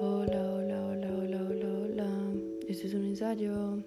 Hola, hola, hola, hola, hola, hola. Este es un ensayo.